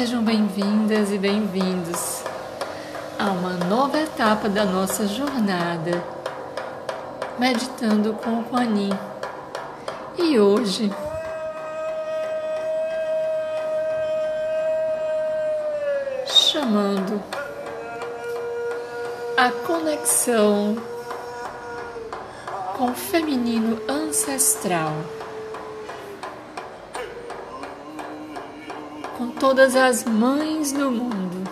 Sejam bem-vindas e bem-vindos a uma nova etapa da nossa jornada, meditando com o Quanin. E hoje, chamando a conexão com o feminino ancestral. Todas as mães do mundo.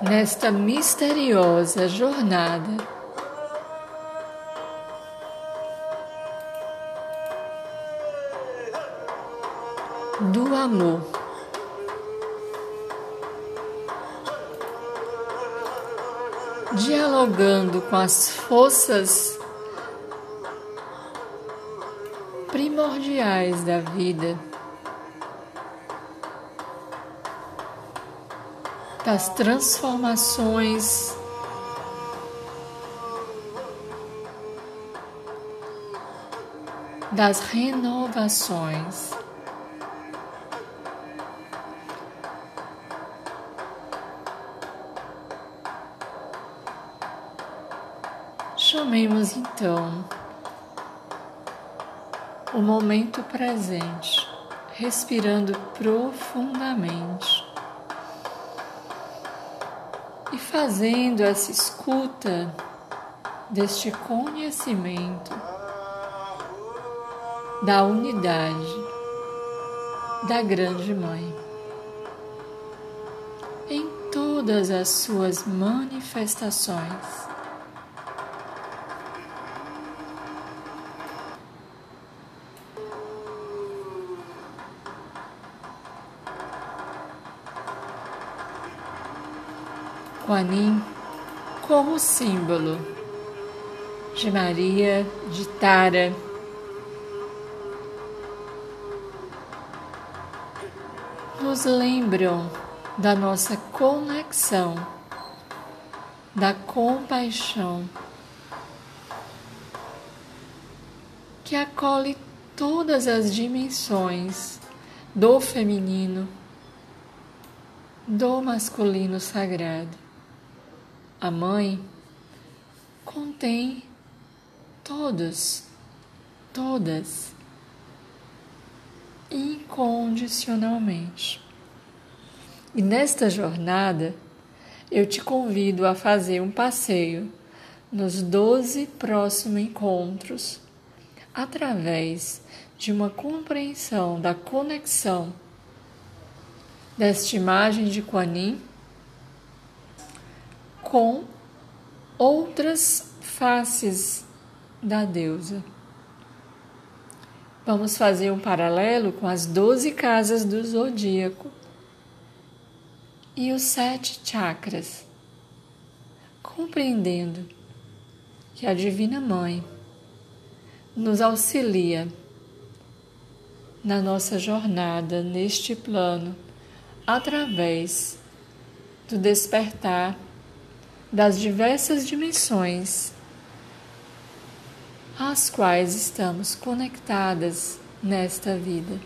Nesta misteriosa jornada, do amor. Dialogando com as forças primordiais da vida, das transformações. Das renovações. Chamemos então o momento presente, respirando profundamente e fazendo essa escuta deste conhecimento da unidade da Grande Mãe em todas as suas manifestações. Quanin como símbolo de Maria, de Tara, nos lembram da nossa conexão, da compaixão, que acolhe todas as dimensões do feminino, do masculino sagrado. A mãe contém todos, todas, incondicionalmente. E nesta jornada, eu te convido a fazer um passeio nos 12 próximos encontros através de uma compreensão da conexão desta imagem de Kuan Yin com outras faces da deusa. Vamos fazer um paralelo com as doze casas do zodíaco e os sete chakras, compreendendo que a Divina Mãe nos auxilia na nossa jornada neste plano através do despertar das diversas dimensões às quais estamos conectadas nesta vida.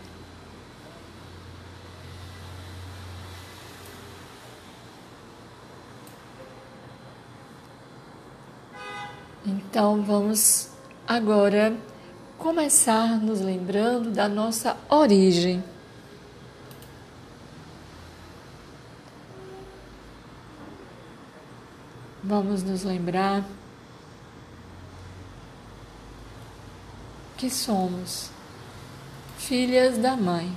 Então vamos agora começar nos lembrando da nossa origem. Vamos nos lembrar que somos filhas da Mãe,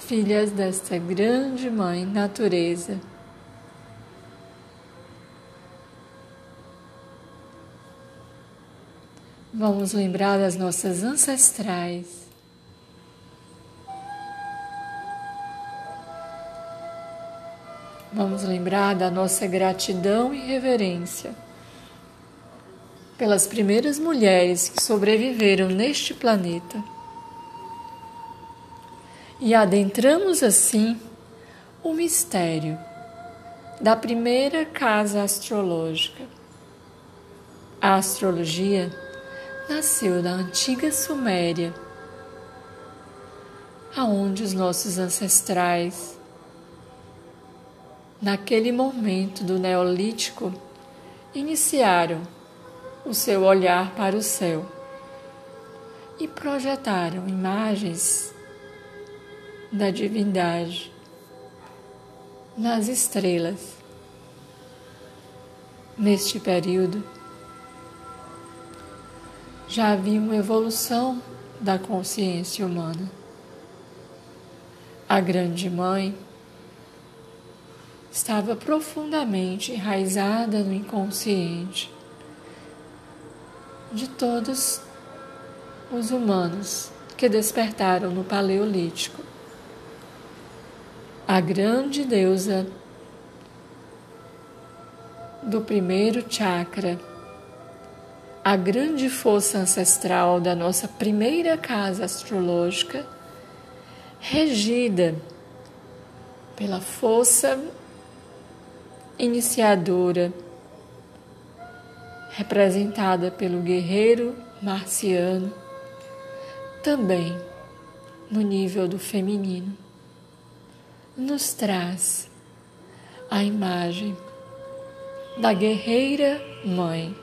filhas desta grande Mãe Natureza. Vamos lembrar das nossas ancestrais Vamos lembrar da nossa gratidão e reverência pelas primeiras mulheres que sobreviveram neste planeta. E adentramos assim o mistério da primeira casa astrológica, A astrologia nasceu na antiga Suméria, aonde os nossos ancestrais, naquele momento do Neolítico, iniciaram o seu olhar para o céu e projetaram imagens da divindade nas estrelas. Neste período, já havia uma evolução da consciência humana. A Grande Mãe estava profundamente enraizada no inconsciente de todos os humanos que despertaram no Paleolítico. A grande deusa do primeiro chakra, a grande força ancestral da nossa primeira casa astrológica, regida pela força iniciadora, representada pelo guerreiro marciano, também no nível do feminino, nos traz a imagem da guerreira mãe,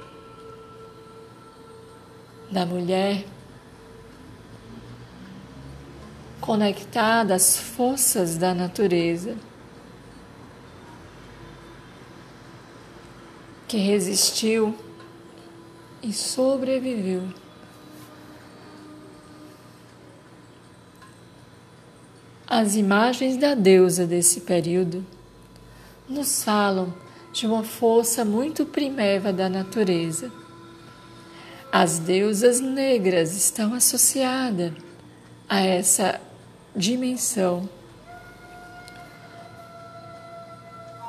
da mulher conectada às forças da natureza, que resistiu e sobreviveu. As imagens da deusa desse período nos falam de uma força muito primeva da natureza. As deusas negras estão associadas a essa dimensão.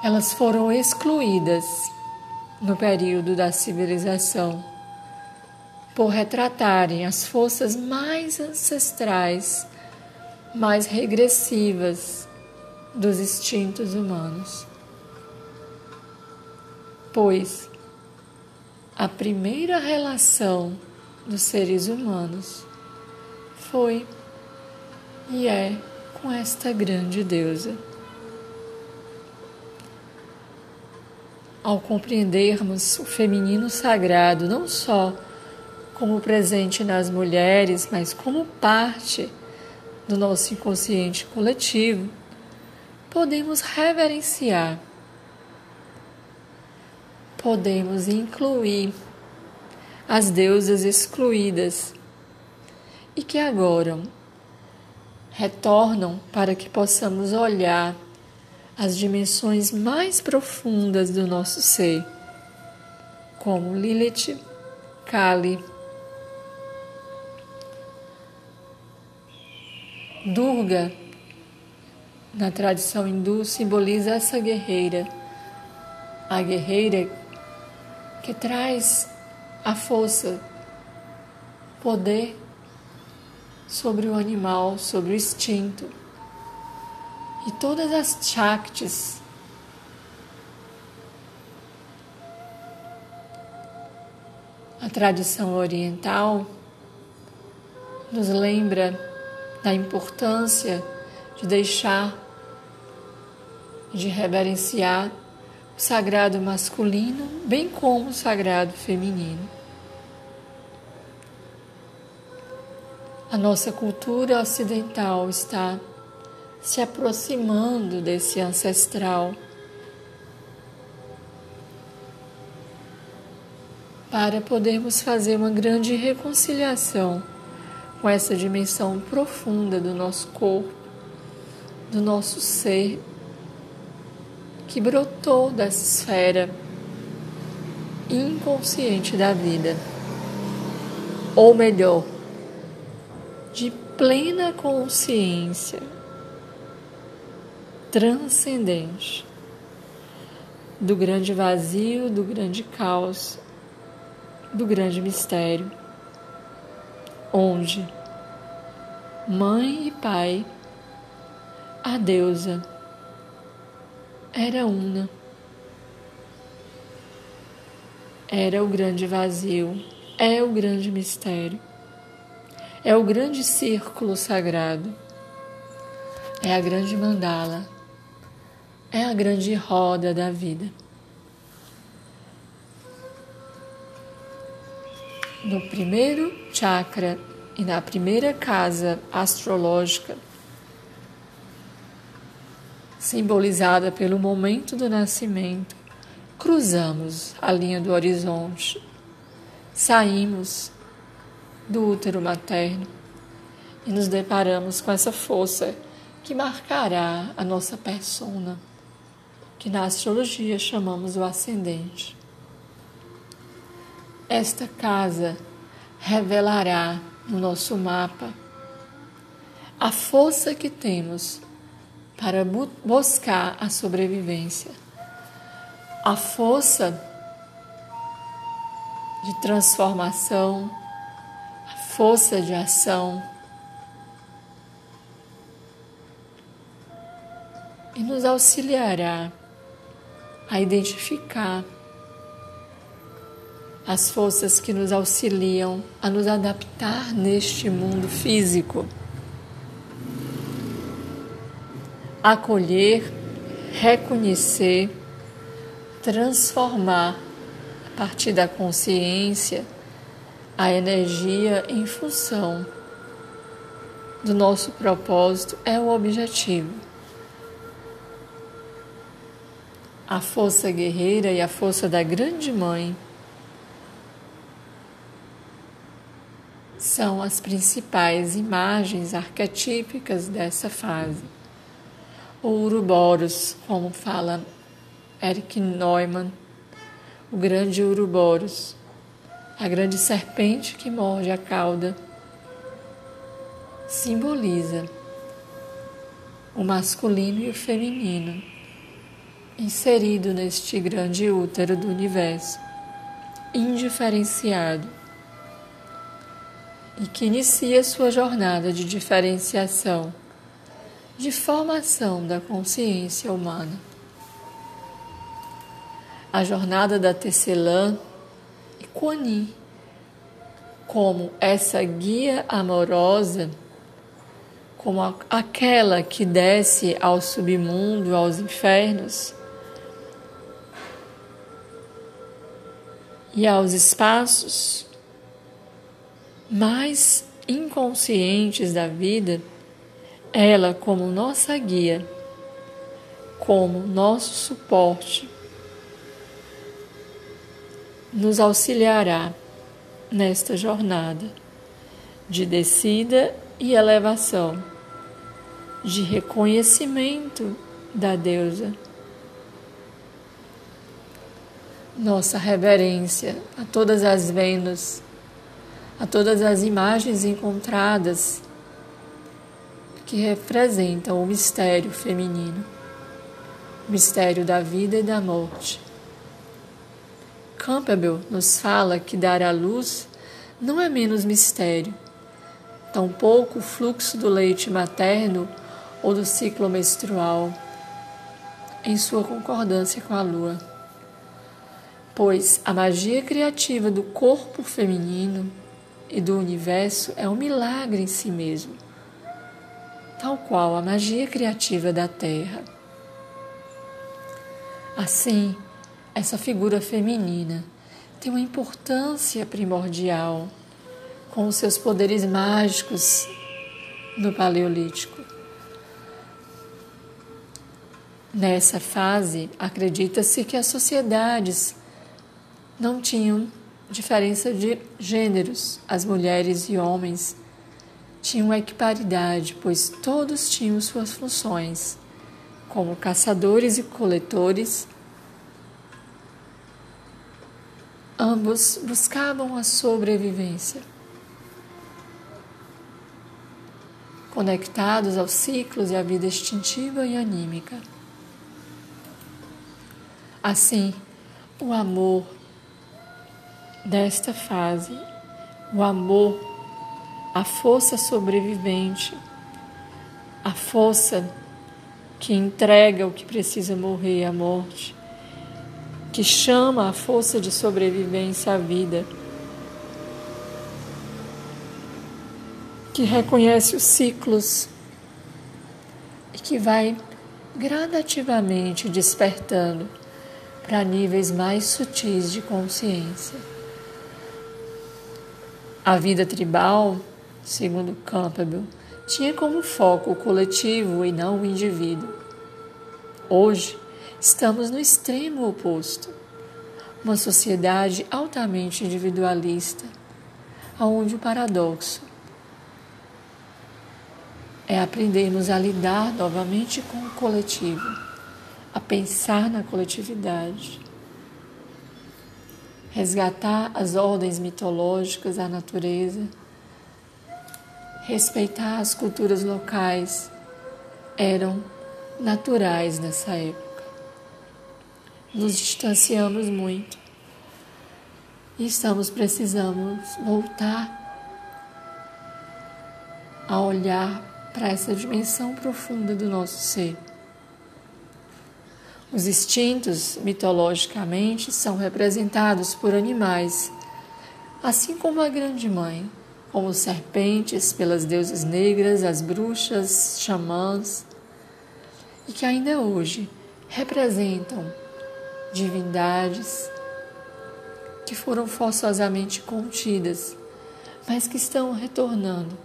Elas foram excluídas no período da civilização por retratarem as forças mais ancestrais, mais regressivas dos instintos humanos. Pois a primeira relação dos seres humanos foi e é com esta grande deusa. Ao compreendermos o feminino sagrado não só como presente nas mulheres, mas como parte do nosso inconsciente coletivo, podemos reverenciar, podemos incluir as deusas excluídas e que agora retornam para que possamos olhar as dimensões mais profundas do nosso ser, como Lilith, Kali, Durga, na tradição hindu, simboliza essa guerreira, a guerreira que traz a força, poder sobre o animal, sobre o instinto. E todas as Shaktis a tradição oriental nos lembra da importância de deixar, de reverenciar o sagrado masculino, bem como o sagrado feminino. A nossa cultura ocidental está se aproximando desse ancestral para podermos fazer uma grande reconciliação com essa dimensão profunda do nosso corpo, do nosso ser, que brotou dessa esfera inconsciente da vida. Ou melhor, de plena consciência transcendente. Do grande vazio, do grande caos, do grande mistério, onde mãe e pai, a deusa, era una. era o grande vazio, é o grande mistério, é o grande círculo sagrado, é a grande mandala, é a grande roda da vida. No primeiro chakra e na primeira casa astrológica, simbolizada pelo momento do nascimento, cruzamos a linha do horizonte, saímos do útero materno e nos deparamos com essa força que marcará a nossa persona, que na astrologia chamamos o ascendente. Esta casa revelará no nosso mapa a força que temos para buscar a sobrevivência, a força de transformação, a força de ação. E nos auxiliará a identificar as forças que nos auxiliam a nos adaptar neste mundo físico. acolher, reconhecer, transformar a partir da consciência a energia em função do nosso propósito é o objetivo. A força guerreira e a força da Grande Mãe são as principais imagens arquetípicas dessa fase. O Uruboros, como fala Eric Neumann, o grande Uruboros, a grande serpente que morde a cauda, simboliza o masculino e o feminino inserido neste grande útero do universo, indiferenciado, e que inicia sua jornada de diferenciação de formação da consciência humana. A jornada da Tecelã e Kuan como essa guia amorosa, como aquela que desce ao submundo, aos infernos e aos espaços mais inconscientes da vida ela como nossa guia, como nosso suporte, nos auxiliará nesta jornada de descida e elevação, de reconhecimento da deusa. Nossa reverência a todas as Vênus, a todas as imagens encontradas que representam o mistério feminino, o mistério da vida e da morte. Campbell nos fala que dar à luz não é menos mistério, tampouco o fluxo do leite materno ou do ciclo menstrual, em sua concordância com a lua. Pois a magia criativa do corpo feminino e do universo é um milagre em si mesmo tal qual a magia criativa da Terra. Assim, essa figura feminina tem uma importância primordial com os seus poderes mágicos no Paleolítico. Nessa fase, acredita-se que as sociedades não tinham diferença de gêneros, as mulheres e homens tinham equiparidade, pois todos tinham suas funções, como caçadores e coletores. Ambos buscavam a sobrevivência. Conectados aos ciclos e à vida instintiva e anímica. Assim, o amor desta fase, o amor a força sobrevivente, a força que entrega o que precisa morrer à morte, que chama a força de sobrevivência à vida, que reconhece os ciclos e que vai gradativamente despertando para níveis mais sutis de consciência. A vida tribal, segundo Campbell, tinha como foco o coletivo e não o indivíduo. Hoje, estamos no extremo oposto. Uma sociedade altamente individualista, onde o paradoxo é aprendermos a lidar novamente com o coletivo, a pensar na coletividade, resgatar as ordens mitológicas da natureza, respeitar as culturas locais, eram naturais nessa época nos distanciamos muito e estamos precisando voltar a olhar para essa dimensão profunda do nosso ser. Os instintos, mitologicamente, são representados por animais, assim como a Grande Mãe, como serpentes pelas deusas negras, as bruxas, xamãs, e que ainda hoje representam divindades que foram forçosamente contidas, mas que estão retornando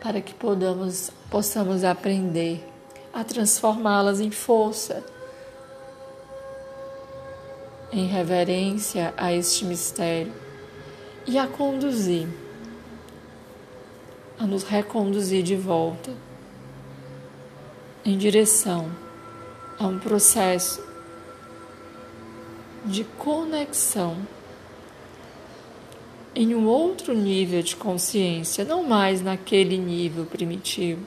para que podamos, possamos aprender a transformá-las em força, em reverência a este mistério e a conduzir, a nos reconduzir de volta em direção a um processo de conexão em um outro nível de consciência, não mais naquele nível primitivo,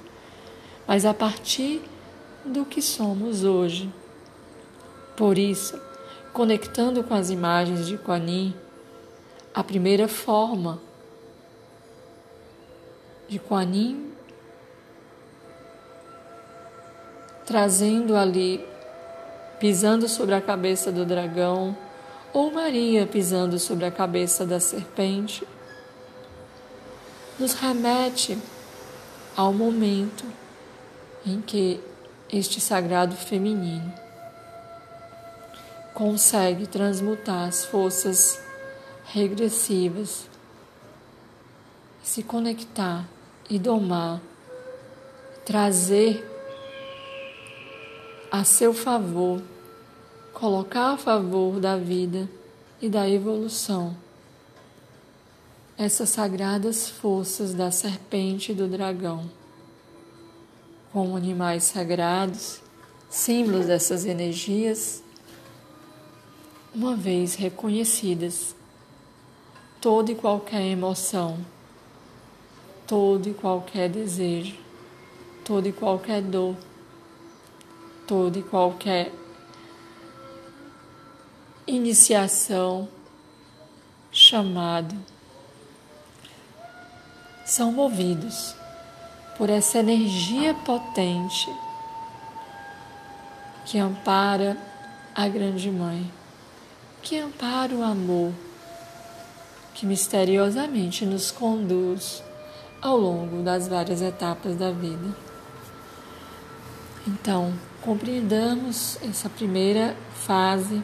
mas a partir do que somos hoje. Por isso, conectando com as imagens de Kuan Yin, a primeira forma de Kuan Yin, trazendo ali pisando sobre a cabeça do dragão, ou Maria pisando sobre a cabeça da serpente, nos remete ao momento em que este sagrado feminino consegue transmutar as forças regressivas, se conectar e domar, trazer a seu favor, colocar a favor da vida e da evolução. Essas sagradas forças da serpente e do dragão, como animais sagrados, símbolos dessas energias, uma vez reconhecidas, toda e qualquer emoção, todo e qualquer desejo, toda e qualquer dor toda e qualquer iniciação, chamado, são movidos por essa energia potente que ampara a Grande Mãe, que ampara o amor, que misteriosamente nos conduz ao longo das várias etapas da vida. Então, compreendamos essa primeira fase,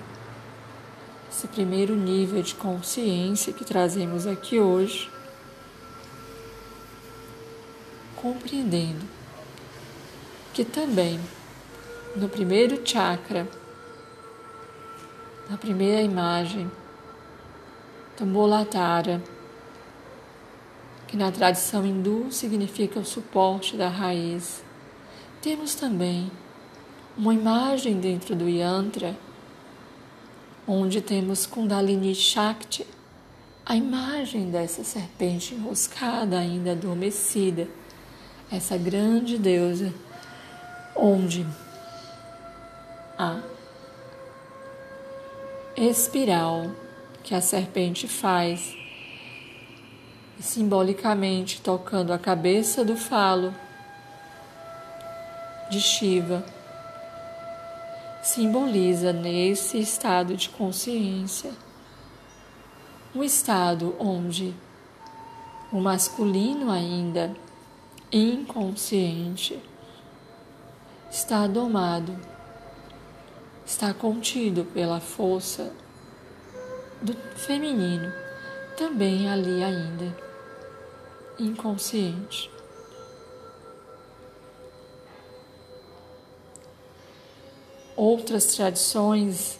esse primeiro nível de consciência que trazemos aqui hoje, compreendendo que também no primeiro chakra, na primeira imagem do Mulatara, que na tradição hindu significa o suporte da raiz, temos também uma imagem dentro do yantra, onde temos Kundalini Shakti, a imagem dessa serpente enroscada, ainda adormecida, essa grande deusa, onde a espiral que a serpente faz, simbolicamente tocando a cabeça do falo de Shiva simboliza nesse estado de consciência um estado onde o masculino ainda inconsciente está domado, está contido pela força do feminino, também ali ainda inconsciente. Outras tradições,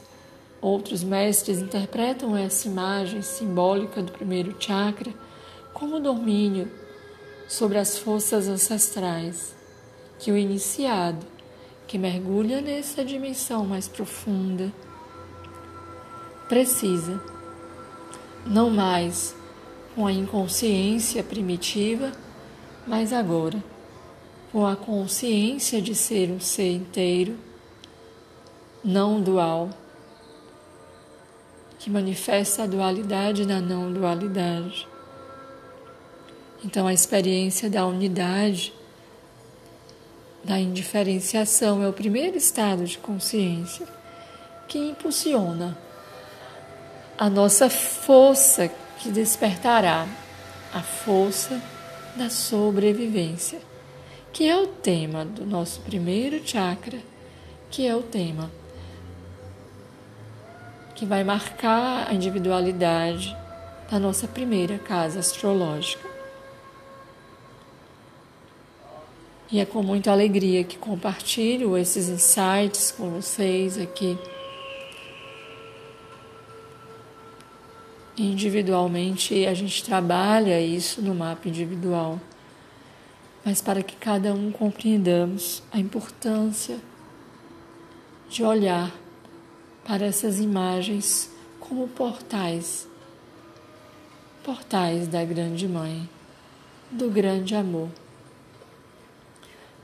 outros mestres interpretam essa imagem simbólica do primeiro chakra como domínio sobre as forças ancestrais que o iniciado, que mergulha nessa dimensão mais profunda, precisa, não mais com a inconsciência primitiva, mas agora com a consciência de ser um ser inteiro não dual, que manifesta a dualidade na não dualidade. Então, a experiência da unidade, da indiferenciação, é o primeiro estado de consciência que impulsiona a nossa força que despertará a força da sobrevivência, que é o tema do nosso primeiro chakra, que é o tema que vai marcar a individualidade da nossa primeira casa astrológica. E é com muita alegria que compartilho esses insights com vocês aqui. Individualmente, a gente trabalha isso no mapa individual, mas para que cada um compreendamos a importância de olhar para essas imagens como portais portais da Grande Mãe, do grande amor.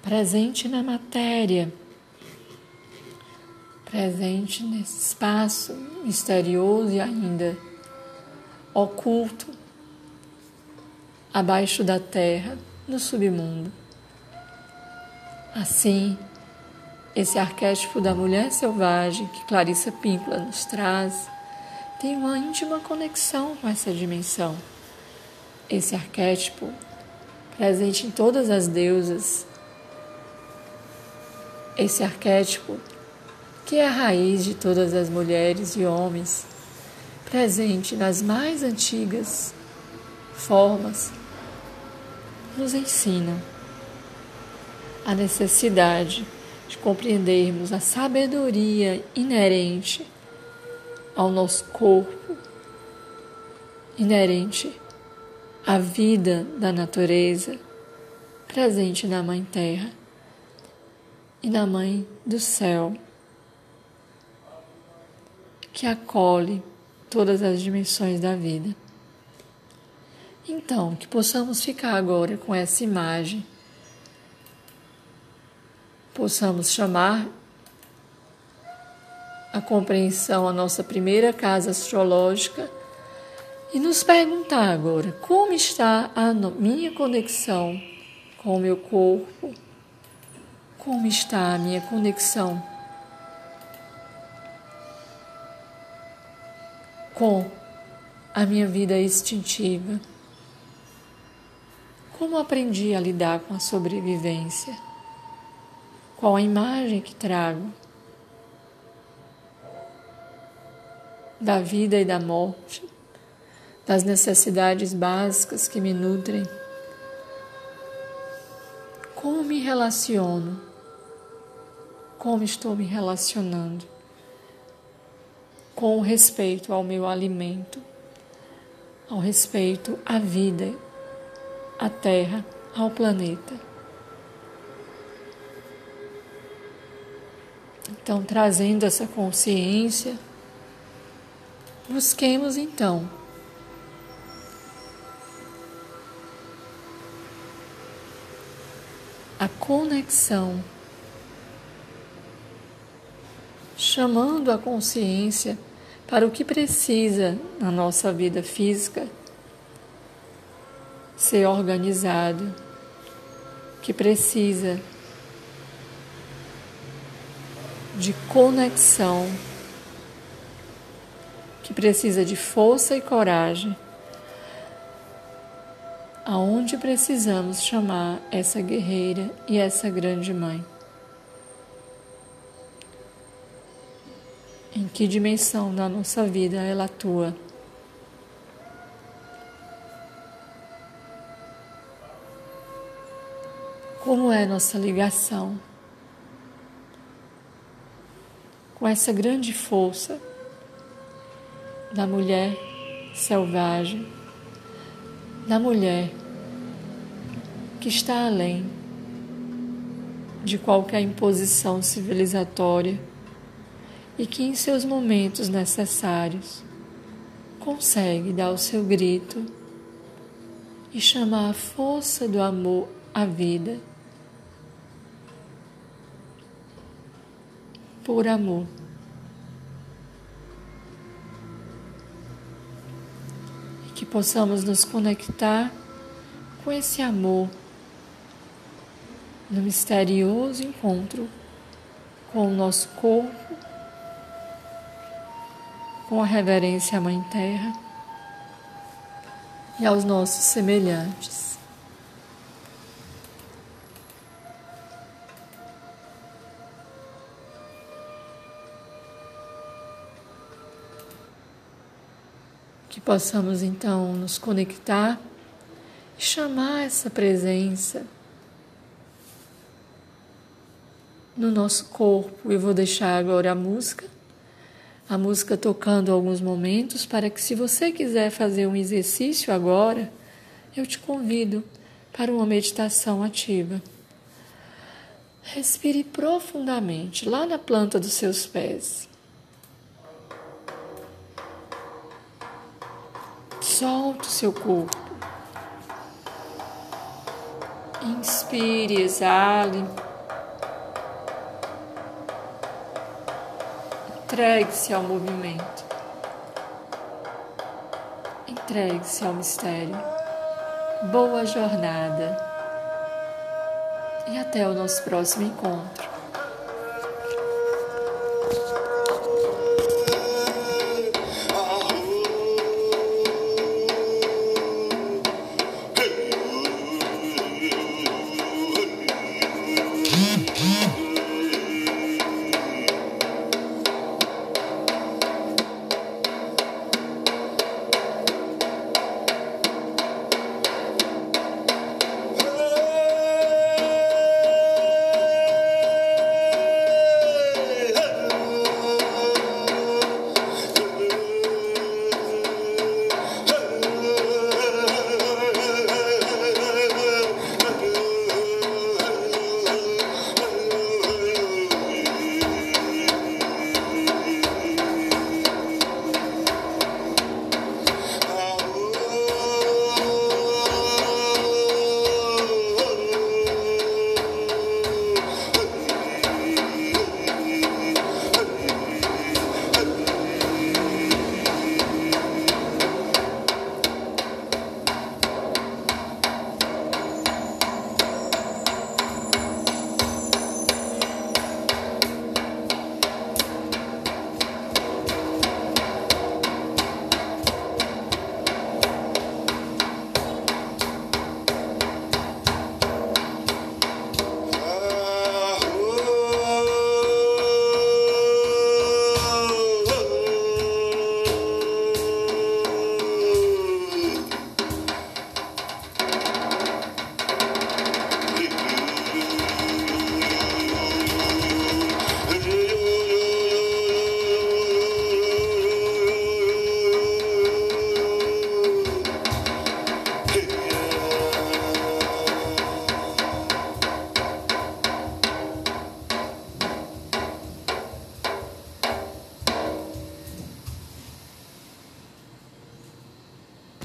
Presente na matéria, presente nesse espaço misterioso e ainda oculto, abaixo da terra, no submundo. Assim, esse arquétipo da mulher selvagem que Clarissa Píncula nos traz tem uma íntima conexão com essa dimensão. Esse arquétipo, presente em todas as deusas, esse arquétipo que é a raiz de todas as mulheres e homens, presente nas mais antigas formas, nos ensina a necessidade de compreendermos a sabedoria inerente ao nosso corpo, inerente à vida da natureza presente na Mãe Terra e na Mãe do Céu, que acolhe todas as dimensões da vida. Então, que possamos ficar agora com essa imagem possamos chamar a compreensão a nossa primeira casa astrológica e nos perguntar agora como está a minha conexão com o meu corpo, como está a minha conexão com a minha vida instintiva, como aprendi a lidar com a sobrevivência. Qual a imagem que trago da vida e da morte, das necessidades básicas que me nutrem? Como me relaciono? Como estou me relacionando? Com respeito ao meu alimento, ao respeito à vida, à terra, ao planeta. Então, trazendo essa consciência, busquemos então a conexão, chamando a consciência para o que precisa na nossa vida física ser organizado, que precisa de conexão, que precisa de força e coragem, aonde precisamos chamar essa guerreira e essa grande mãe. Em que dimensão da nossa vida ela atua? Como é nossa ligação com essa grande força da mulher selvagem, da mulher que está além de qualquer imposição civilizatória e que em seus momentos necessários consegue dar o seu grito e chamar a força do amor à vida por amor. E que possamos nos conectar com esse amor no misterioso encontro com o nosso corpo com a reverência à Mãe Terra e aos nossos semelhantes. Que possamos então nos conectar e chamar essa presença no nosso corpo. Eu vou deixar agora a música a música tocando alguns momentos para que, se você quiser fazer um exercício agora, eu te convido para uma meditação ativa. Respire profundamente lá na planta dos seus pés. Solte o seu corpo. Inspire, exale. Entregue-se ao movimento. Entregue-se ao mistério. Boa jornada. E até o nosso próximo encontro.